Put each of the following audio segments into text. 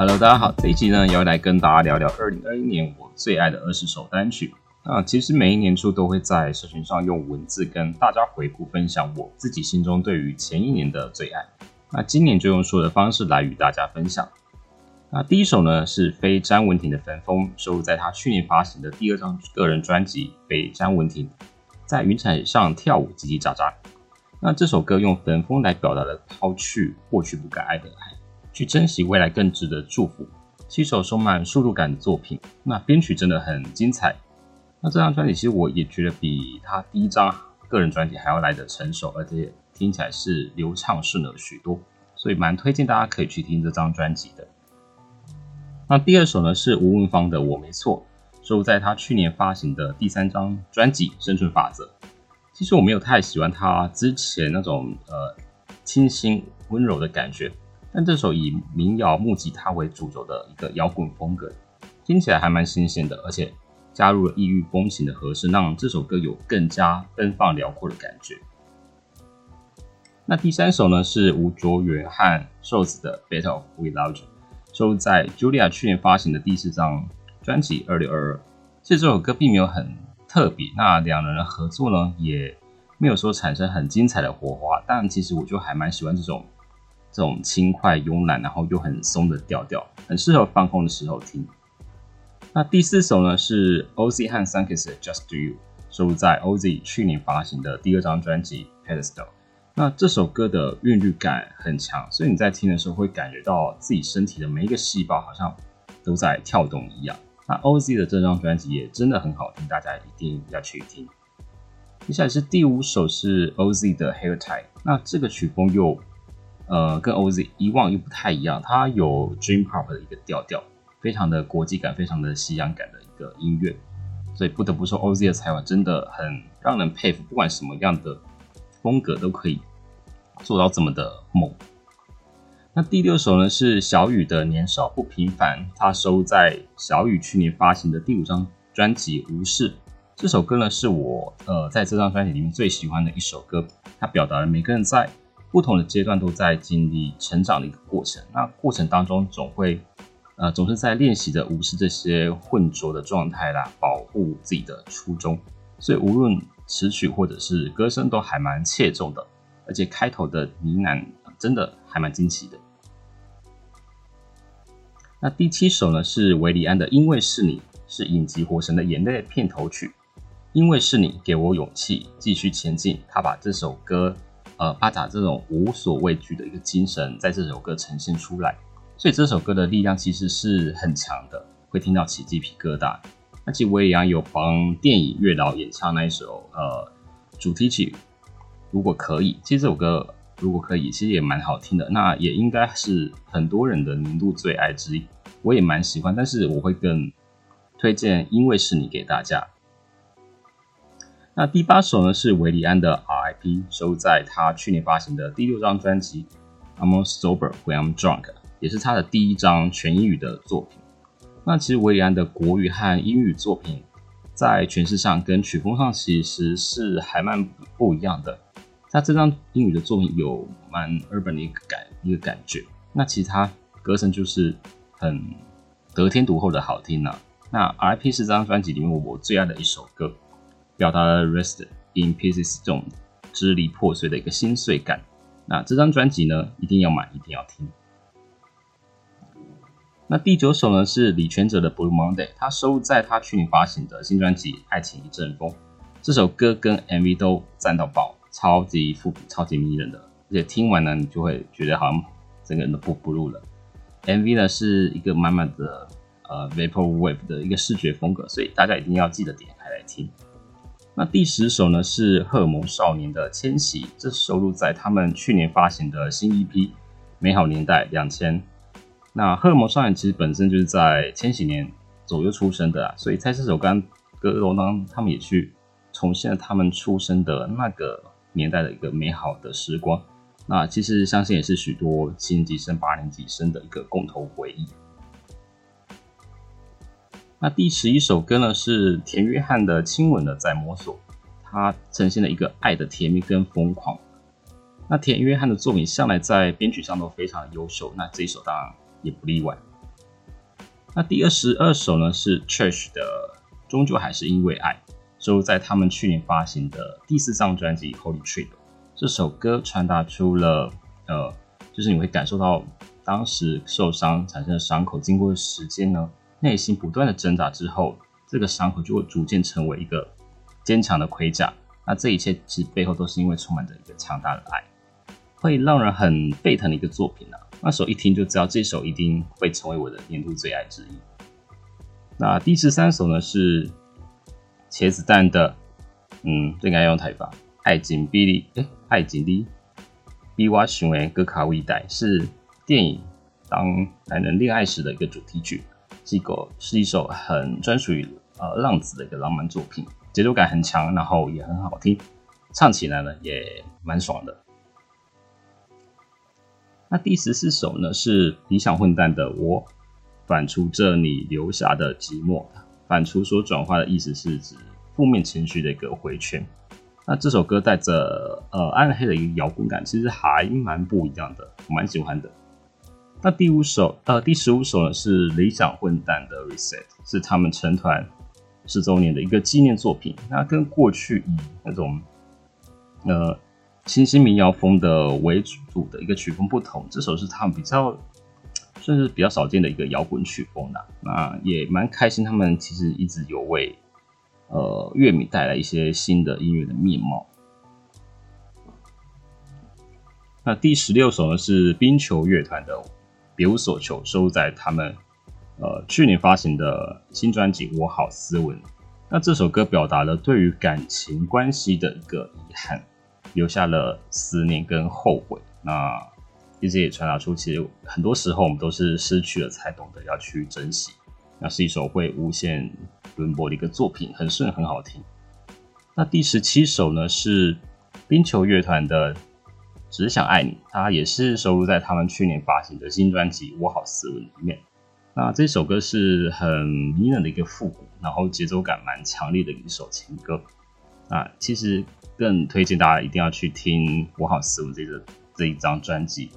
Hello，大家好，这一集呢要来跟大家聊聊二零二一年我最爱的二十首单曲。那其实每一年初都会在社群上用文字跟大家回顾分享我自己心中对于前一年的最爱。那今年就用说的方式来与大家分享。那第一首呢是非詹雯婷的《焚风》，收录在她去年发行的第二张个人专辑《非詹雯婷》，在云彩上跳舞叽叽喳喳。那这首歌用焚风来表达了抛去过去不该爱的爱。去珍惜未来更值得祝福，七首充满速度感的作品，那编曲真的很精彩。那这张专辑其实我也觉得比他第一张个人专辑还要来的成熟，而且听起来是流畅顺了许多，所以蛮推荐大家可以去听这张专辑的。那第二首呢是吴文芳的《我没错》，收录在他去年发行的第三张专辑《生存法则》。其实我没有太喜欢他之前那种呃清新温柔的感觉。但这首以民谣木吉他为主轴的一个摇滚风格，听起来还蛮新鲜的，而且加入了异域风情的和声，让这首歌有更加奔放辽阔的感觉。那第三首呢是吴卓源和瘦子的《Better Without You》，收录在 Julia 去年发行的第四张专辑《二六二二》。其实这首歌并没有很特别，那两人的合作呢也没有说产生很精彩的火花，但其实我就还蛮喜欢这种。这种轻快慵懒，然后又很松的调调，很适合放空的时候听。那第四首呢是 Oz 和 Sunkist 的 Just Do You，收录在 Oz 去年发行的第二张专辑 Pedestal。那这首歌的韵律感很强，所以你在听的时候会感觉到自己身体的每一个细胞好像都在跳动一样。那 Oz 的这张专辑也真的很好听，大家一定要去听。接下来是第五首是 Oz 的 Hair Tie，那这个曲风又。呃，跟 OZ 以往又不太一样，它有 Dream Pop 的一个调调，非常的国际感，非常的西洋感的一个音乐，所以不得不说 OZ 的才华真的很让人佩服，不管什么样的风格都可以做到这么的猛。那第六首呢是小雨的年少不平凡，它收在小雨去年发行的第五张专辑《无视》。这首歌呢是我呃在这张专辑里面最喜欢的一首歌，它表达了每个人在。不同的阶段都在经历成长的一个过程，那过程当中总会，呃，总是在练习着无视这些混浊的状态啦，保护自己的初衷。所以无论词曲或者是歌声都还蛮切中的，而且开头的呢喃真的还蛮惊奇的。那第七首呢是维里安的《因为是你》，是影集《火神的眼泪》片头曲。因为是你给我勇气继续前进，他把这首歌。呃，巴塔这种无所畏惧的一个精神，在这首歌呈现出来，所以这首歌的力量其实是很强的，会听到起鸡皮疙瘩。那其实我也有帮电影《月老》演唱那一首呃主题曲，如果可以，其实这首歌如果可以，其实也蛮好听的。那也应该是很多人的年度最爱之一，我也蛮喜欢，但是我会更推荐《因为是你》给大家。那第八首呢是维里安的 P 收在他去年发行的第六张专辑 I'm Sober When I'm Drunk，也是他的第一张全英语的作品。那其实维里安的国语和英语作品在诠释上跟曲风上其实是还蛮不一样的。他这张英语的作品有蛮 urban 的一个感一个感觉，那其他歌声就是很得天独厚的好听呢。那 R.I.P 是这张专辑里面我最爱的一首歌。表达了《Rest in Pieces》这种支离破碎的一个心碎感。那这张专辑呢，一定要买，一定要听。那第九首呢是李全哲的《Blue Monday》，他收录在他去年发行的新专辑《爱情一阵风》。这首歌跟 MV 都赞到爆，超级复古，超级迷人的。而且听完呢，你就会觉得好像整个人都不不入了。MV 呢是一个满满的呃 Vapor Wave 的一个视觉风格，所以大家一定要记得点开来听。那第十首呢是荷尔蒙少年的迁徙，这收录在他们去年发行的新 EP《美好年代两千》。那荷尔蒙少年其实本身就是在千禧年左右出生的啊，所以在这首歌歌中呢，他们也去重现了他们出生的那个年代的一个美好的时光。那其实相信也是许多七年级生、八年级生的一个共同回忆。那第十一首歌呢是田约翰的《亲吻的在摸索》，它呈现了一个爱的甜蜜跟疯狂。那田约翰的作品向来在编曲上都非常优秀，那这一首当然也不例外。那第二十二首呢是 Church 的《终究还是因为爱》，收在他们去年发行的第四张专辑《Holy Trip》。这首歌传达出了，呃，就是你会感受到当时受伤产生的伤口，经过时间呢，内心不断的挣扎之后，这个伤口就会逐渐成为一个坚强的盔甲。那这一切其实背后都是因为充满着一个强大的爱，会让人很沸腾的一个作品啊。那首一听就知道这首一定会成为我的年度最爱之一。那第十三首呢是茄子蛋的，嗯，这应该用台法。爱情比利，哎，爱情里比我想的更卡微带，是电影《当男人恋爱时》的一个主题曲，这个是一首很专属于呃浪子的一个浪漫作品，节奏感很强，然后也很好听，唱起来呢也蛮爽的。那第十四首呢是理想混蛋的我，反刍着你留下的寂寞，反刍所转化的意思是指负面情绪的一个回圈。那这首歌带着呃暗黑的一个摇滚感，其实还蛮不一样的，蛮喜欢的。那第五首呃第十五首呢是理想混蛋的 Reset，是他们成团十周年的一个纪念作品。那跟过去以那种呃清新民谣风的为主的一个曲风不同，这首是他们比较算是比较少见的一个摇滚曲风的。那也蛮开心，他们其实一直有为。呃，乐迷带来一些新的音乐的面貌。那第十六首呢是冰球乐团的《别无所求》，收在他们呃去年发行的新专辑《我好斯文》。那这首歌表达了对于感情关系的一个遗憾，留下了思念跟后悔。那一直也传达出，其实很多时候我们都是失去了才懂得要去珍惜。那是一首会无限轮播的一个作品，很顺，很好听。那第十七首呢是冰球乐团的《只想爱你》，它也是收录在他们去年发行的新专辑《我好斯文》里面。那这首歌是很迷人的一个复古，然后节奏感蛮强烈的一首情歌。啊其实更推荐大家一定要去听《我好斯文》这个这一张专辑。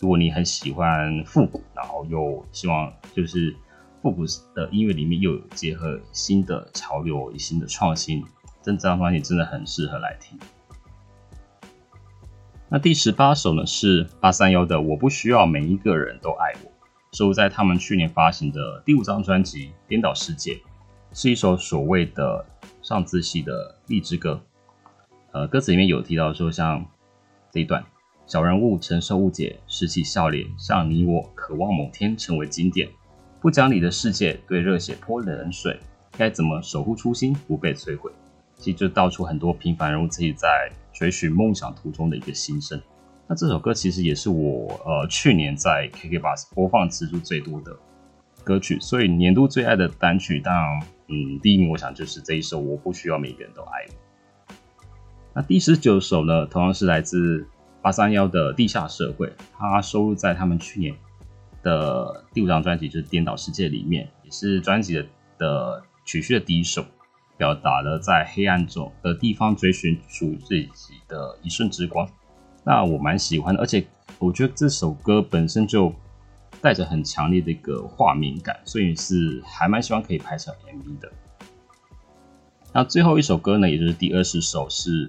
如果你很喜欢复古，然后又希望就是。复古的音乐里面又有结合新的潮流、新的创新，这张专辑真的很适合来听。那第十八首呢是八三幺的《我不需要每一个人都爱我》，收录在他们去年发行的第五张专辑《颠倒世界》，是一首所谓的上自系的励志歌。呃，歌词里面有提到说，像这一段：小人物承受误解，拾起笑脸，像你我，渴望某天成为经典。不讲理的世界，对热血泼冷水，该怎么守护初心，不被摧毁？其实就道出很多平凡人物自己在追寻梦想途中的一个心声。那这首歌其实也是我呃去年在 KK Bus 播放次数最多的歌曲，所以年度最爱的单曲，当然嗯第一名我想就是这一首《我不需要每个人都爱我》。那第十九首呢，同样是来自八三幺的《地下社会》，它收录在他们去年。的第五张专辑就是《颠倒世界》里面，也是专辑的的曲序的第一首，表达了在黑暗中的地方追寻属于自己的一瞬之光。那我蛮喜欢的，而且我觉得这首歌本身就带着很强烈的一个画面感，所以是还蛮希望可以拍成 MV 的。那最后一首歌呢，也就是第二十首是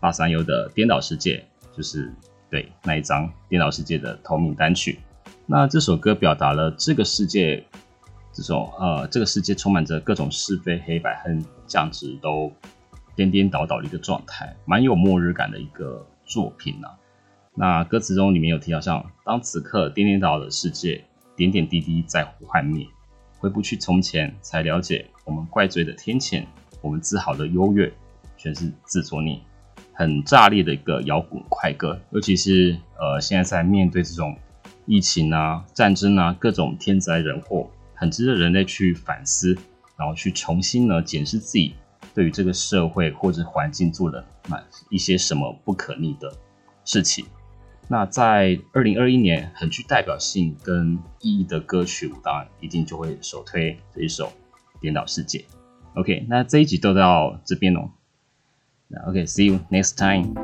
八三优的《颠倒世界》，就是对那一张《颠倒世界》的同名单曲。那这首歌表达了这个世界，这种呃，这个世界充满着各种是非黑白和价值都颠颠倒倒的一个状态，蛮有末日感的一个作品呐。那歌词中里面有提到，像当此刻颠颠倒倒的世界，点点滴滴在幻灭，回不去从前，才了解我们怪罪的天谴，我们自豪的优越，全是自作孽。很炸裂的一个摇滚快歌，尤其是呃，现在在面对这种。疫情啊，战争啊，各种天灾人祸，很值得人类去反思，然后去重新呢检视自己对于这个社会或者环境做了蛮一些什么不可逆的事情。那在二零二一年很具代表性跟意义的歌曲，我当然一定就会首推这一首《颠倒世界》。OK，那这一集都到这边哦。OK，See you next time。